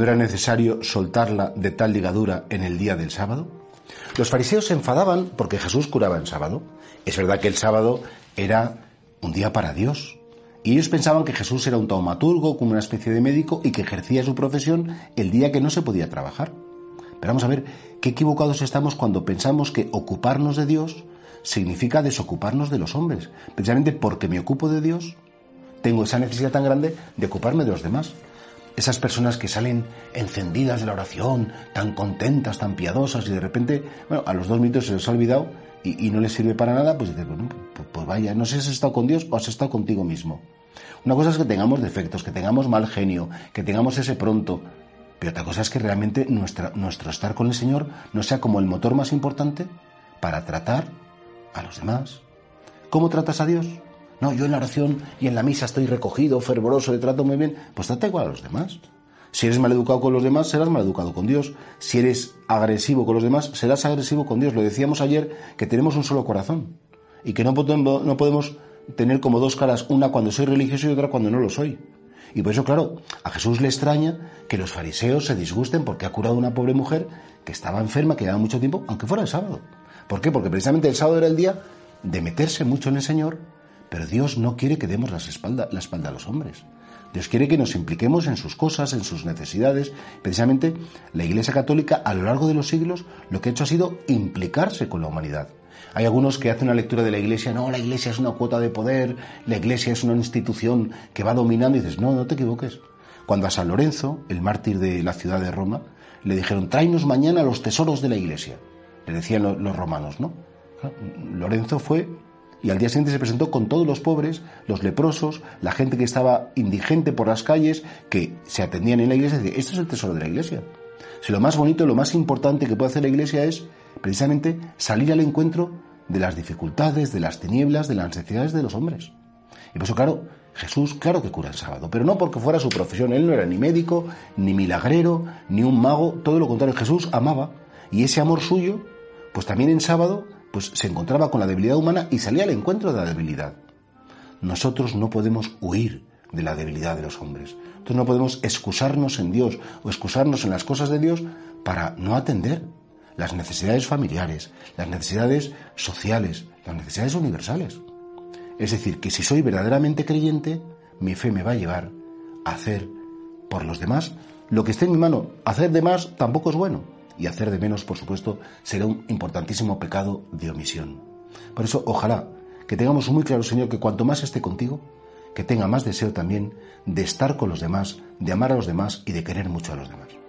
¿No era necesario soltarla de tal ligadura en el día del sábado? Los fariseos se enfadaban porque Jesús curaba en sábado. Es verdad que el sábado era un día para Dios. Y ellos pensaban que Jesús era un taumaturgo, como una especie de médico, y que ejercía su profesión el día que no se podía trabajar. Pero vamos a ver qué equivocados estamos cuando pensamos que ocuparnos de Dios significa desocuparnos de los hombres. Precisamente porque me ocupo de Dios, tengo esa necesidad tan grande de ocuparme de los demás esas personas que salen encendidas de la oración, tan contentas, tan piadosas, y de repente, bueno, a los dos minutos se les ha olvidado y, no les sirve para nada, pues dices, bueno, pues, pues, vaya, no sé si has estado con Dios o has estado contigo mismo. Una cosa es que tengamos defectos, que tengamos mal genio, que tengamos ese pronto, pero otra cosa es que realmente nuestro estar con el Señor no sea como el motor más importante para tratar a los demás. ¿Cómo tratas a Dios? No, yo en la oración y en la misa estoy recogido, fervoroso, le trato muy bien. Pues trata igual a los demás. Si eres maleducado con los demás, serás maleducado con Dios. Si eres agresivo con los demás, serás agresivo con Dios. Lo decíamos ayer que tenemos un solo corazón y que no no podemos tener como dos caras, una cuando soy religioso y otra cuando no lo soy. Y por eso, claro, a Jesús le extraña que los fariseos se disgusten porque ha curado a una pobre mujer que estaba enferma, que llevaba mucho tiempo, aunque fuera el sábado. ¿Por qué? Porque precisamente el sábado era el día de meterse mucho en el Señor pero Dios no quiere que demos la espalda, la espalda a los hombres. Dios quiere que nos impliquemos en sus cosas, en sus necesidades. Precisamente la Iglesia Católica a lo largo de los siglos lo que ha hecho ha sido implicarse con la humanidad. Hay algunos que hacen una lectura de la Iglesia, no, la Iglesia es una cuota de poder, la Iglesia es una institución que va dominando y dices, no, no te equivoques. Cuando a San Lorenzo, el mártir de la ciudad de Roma, le dijeron, tráenos mañana los tesoros de la Iglesia, le decían los romanos, ¿no? Lorenzo fue y al día siguiente se presentó con todos los pobres, los leprosos, la gente que estaba indigente por las calles, que se atendían en la iglesia y este es el tesoro de la iglesia. Si lo más bonito, lo más importante que puede hacer la iglesia es precisamente salir al encuentro de las dificultades, de las tinieblas, de las necesidades de los hombres. Y por eso, claro, Jesús, claro que cura el sábado, pero no porque fuera su profesión. Él no era ni médico, ni milagrero, ni un mago, todo lo contrario. Jesús amaba y ese amor suyo, pues también en sábado pues se encontraba con la debilidad humana y salía al encuentro de la debilidad. Nosotros no podemos huir de la debilidad de los hombres. Nosotros no podemos excusarnos en Dios o excusarnos en las cosas de Dios para no atender las necesidades familiares, las necesidades sociales, las necesidades universales. Es decir, que si soy verdaderamente creyente, mi fe me va a llevar a hacer por los demás lo que esté en mi mano. Hacer de más tampoco es bueno y hacer de menos, por supuesto, será un importantísimo pecado de omisión. Por eso, ojalá que tengamos muy claro, Señor, que cuanto más esté contigo, que tenga más deseo también de estar con los demás, de amar a los demás y de querer mucho a los demás.